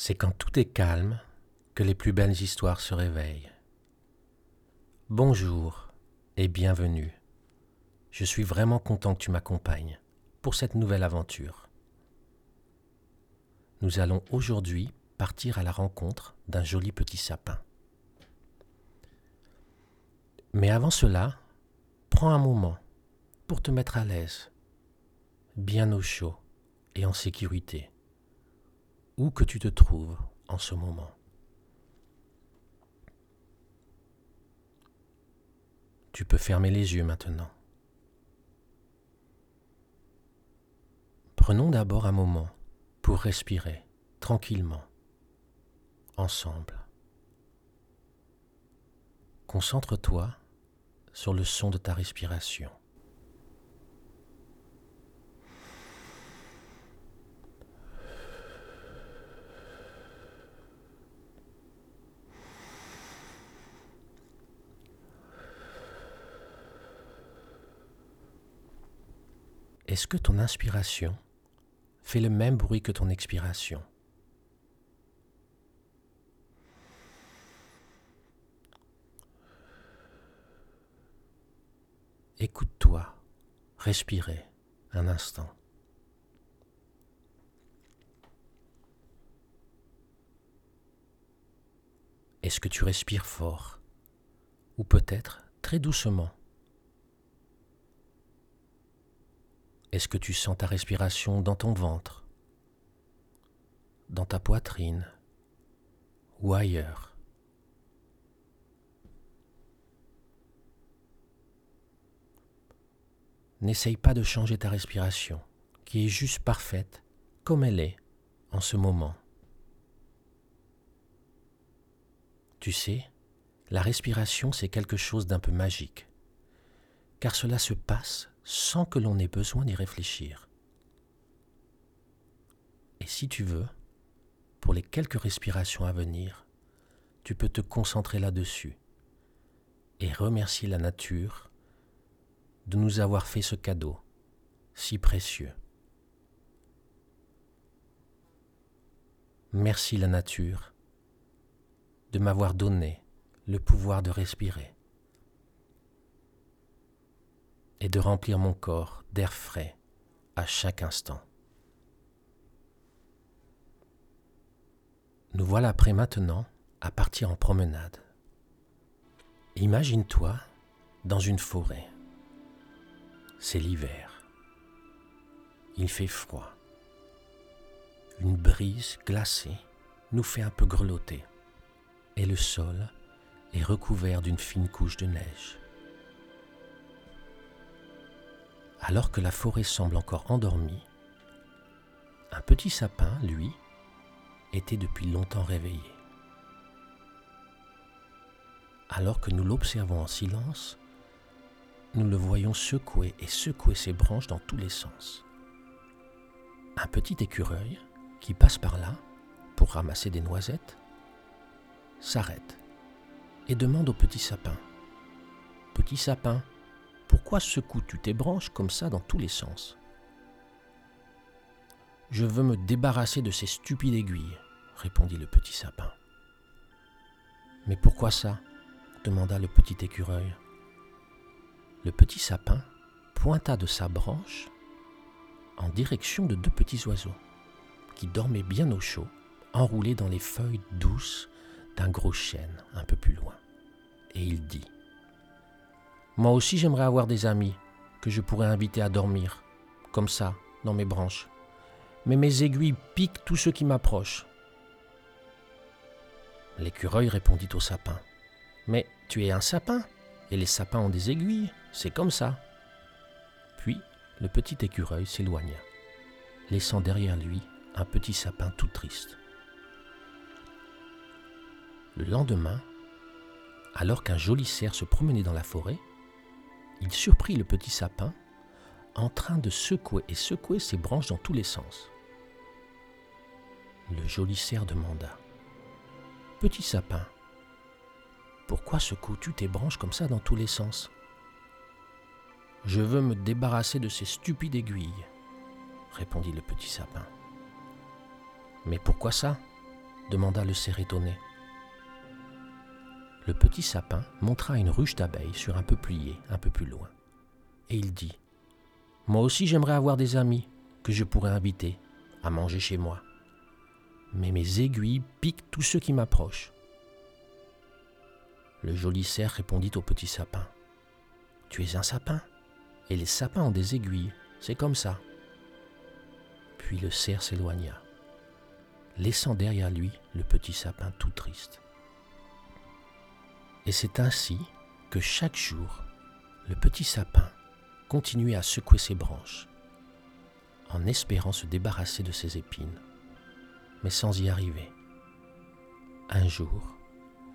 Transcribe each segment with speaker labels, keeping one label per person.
Speaker 1: C'est quand tout est calme que les plus belles histoires se réveillent. Bonjour et bienvenue. Je suis vraiment content que tu m'accompagnes pour cette nouvelle aventure. Nous allons aujourd'hui partir à la rencontre d'un joli petit sapin. Mais avant cela, prends un moment pour te mettre à l'aise, bien au chaud et en sécurité, où que tu te trouves en ce moment. Tu peux fermer les yeux maintenant. Prenons d'abord un moment pour respirer tranquillement, ensemble. Concentre-toi sur le son de ta respiration. Est-ce que ton inspiration fait le même bruit que ton expiration? Écoute-toi, respirez un instant. Est-ce que tu respires fort? Ou peut-être très doucement Est-ce que tu sens ta respiration dans ton ventre, dans ta poitrine ou ailleurs? N'essaye pas de changer ta respiration, qui est juste parfaite comme elle est en ce moment. Tu sais, la respiration, c'est quelque chose d'un peu magique, car cela se passe sans que l'on ait besoin d'y réfléchir. Et si tu veux, pour les quelques respirations à venir, tu peux te concentrer là-dessus et remercier la nature de nous avoir fait ce cadeau si précieux. Merci la nature de m'avoir donné le pouvoir de respirer et de remplir mon corps d'air frais à chaque instant. Nous voilà prêts maintenant à partir en promenade. Imagine-toi dans une forêt. C'est l'hiver. Il fait froid. Une brise glacée nous fait un peu grelotter et le sol est recouvert d'une fine couche de neige. Alors que la forêt semble encore endormie, un petit sapin, lui, était depuis longtemps réveillé. Alors que nous l'observons en silence, nous le voyons secouer et secouer ses branches dans tous les sens. Un petit écureuil qui passe par là pour ramasser des noisettes s'arrête et demande au petit sapin Petit sapin, pourquoi secoues-tu tes branches comme ça dans tous les sens? Je veux me débarrasser de ces stupides aiguilles, répondit le petit sapin. Mais pourquoi ça? demanda le petit écureuil. Le petit sapin pointa de sa branche en direction de deux petits oiseaux qui dormaient bien au chaud, enroulés dans les feuilles douces d'un gros chêne un peu plus loin. Et il dit moi aussi j'aimerais avoir des amis que je pourrais inviter à dormir, comme ça, dans mes branches. Mais mes aiguilles piquent tous ceux qui m'approchent. L'écureuil répondit au sapin. Mais tu es un sapin, et les sapins ont des aiguilles, c'est comme ça. Puis le petit écureuil s'éloigna, laissant derrière lui un petit sapin tout triste. Le lendemain, alors qu'un joli cerf se promenait dans la forêt, il surprit le petit sapin en train de secouer et secouer ses branches dans tous les sens. Le joli cerf demanda Petit sapin, pourquoi secoues-tu tes branches comme ça dans tous les sens Je veux me débarrasser de ces stupides aiguilles, répondit le petit sapin. Mais pourquoi ça? demanda le cerf étonné. Le petit sapin montra une ruche d'abeilles sur un peuplier un peu plus loin. Et il dit Moi aussi j'aimerais avoir des amis que je pourrais inviter à manger chez moi. Mais mes aiguilles piquent tous ceux qui m'approchent. Le joli cerf répondit au petit sapin Tu es un sapin, et les sapins ont des aiguilles, c'est comme ça. Puis le cerf s'éloigna, laissant derrière lui le petit sapin tout triste. Et c'est ainsi que chaque jour, le petit sapin continuait à secouer ses branches, en espérant se débarrasser de ses épines, mais sans y arriver. Un jour,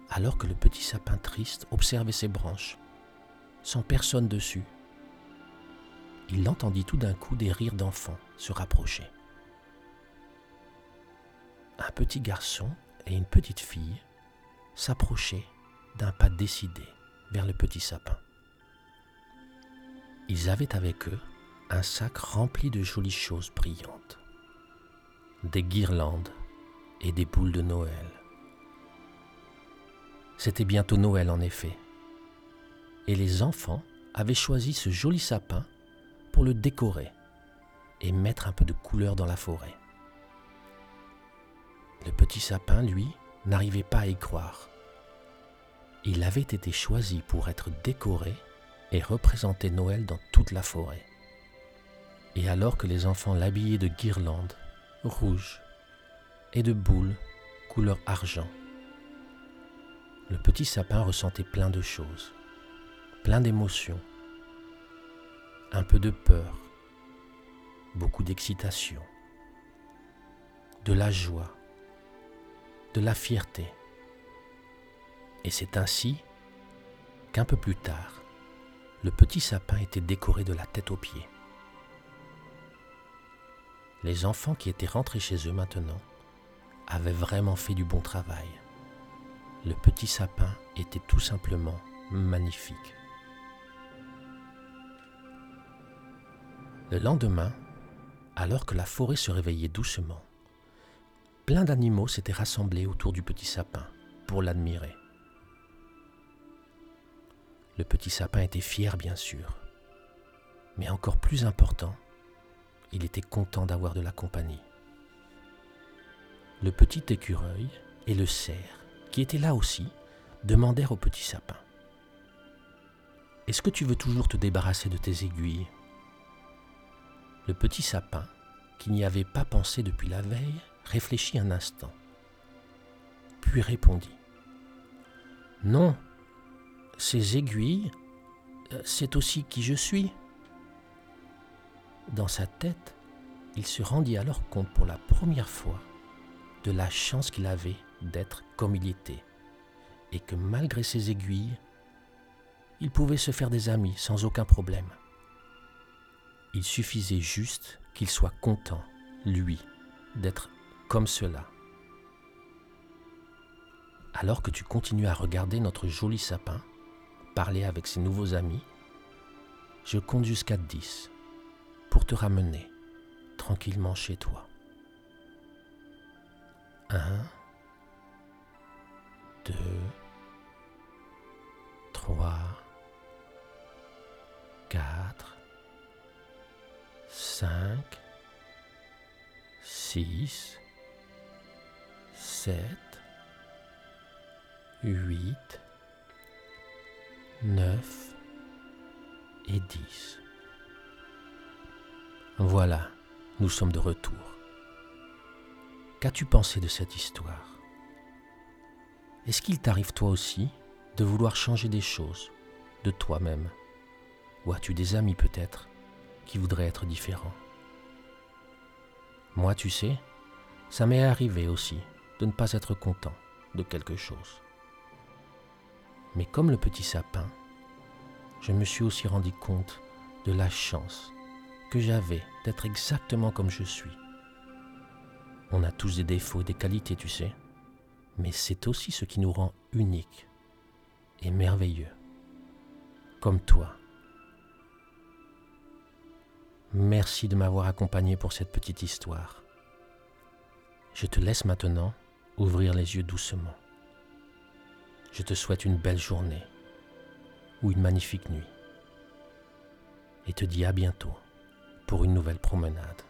Speaker 1: alors que le petit sapin triste observait ses branches, sans personne dessus, il entendit tout d'un coup des rires d'enfants se rapprocher. Un petit garçon et une petite fille s'approchaient d'un pas décidé vers le petit sapin. Ils avaient avec eux un sac rempli de jolies choses brillantes, des guirlandes et des boules de Noël. C'était bientôt Noël en effet, et les enfants avaient choisi ce joli sapin pour le décorer et mettre un peu de couleur dans la forêt. Le petit sapin, lui, n'arrivait pas à y croire. Il avait été choisi pour être décoré et représenter Noël dans toute la forêt. Et alors que les enfants l'habillaient de guirlandes rouges et de boules couleur argent, le petit sapin ressentait plein de choses, plein d'émotions, un peu de peur, beaucoup d'excitation, de la joie, de la fierté et c'est ainsi qu'un peu plus tard, le petit sapin était décoré de la tête aux pieds. Les enfants qui étaient rentrés chez eux maintenant avaient vraiment fait du bon travail. Le petit sapin était tout simplement magnifique. Le lendemain, alors que la forêt se réveillait doucement, plein d'animaux s'étaient rassemblés autour du petit sapin pour l'admirer. Le petit sapin était fier, bien sûr. Mais encore plus important, il était content d'avoir de la compagnie. Le petit écureuil et le cerf, qui étaient là aussi, demandèrent au petit sapin Est-ce que tu veux toujours te débarrasser de tes aiguilles? Le petit sapin, qui n'y avait pas pensé depuis la veille, réfléchit un instant, puis répondit Non, ces aiguilles, euh, c'est aussi qui je suis. Dans sa tête, il se rendit alors compte pour la première fois de la chance qu'il avait d'être comme il était, et que malgré ses aiguilles, il pouvait se faire des amis sans aucun problème. Il suffisait juste qu'il soit content, lui, d'être comme cela. Alors que tu continues à regarder notre joli sapin, parler avec ses nouveaux amis, je compte jusqu'à 10 pour te ramener tranquillement chez toi. 1, 2, 3, 4, 5, 6, 7, 8, 9 et 10. Voilà, nous sommes de retour. Qu'as-tu pensé de cette histoire? Est-ce qu'il t'arrive toi aussi de vouloir changer des choses de toi-même? Ou as-tu des amis peut-être qui voudraient être différents? Moi, tu sais, ça m'est arrivé aussi de ne pas être content de quelque chose. Mais comme le petit sapin, je me suis aussi rendu compte de la chance que j'avais d'être exactement comme je suis. On a tous des défauts et des qualités, tu sais, mais c'est aussi ce qui nous rend uniques et merveilleux, comme toi. Merci de m'avoir accompagné pour cette petite histoire. Je te laisse maintenant ouvrir les yeux doucement. Je te souhaite une belle journée ou une magnifique nuit et te dis à bientôt pour une nouvelle promenade.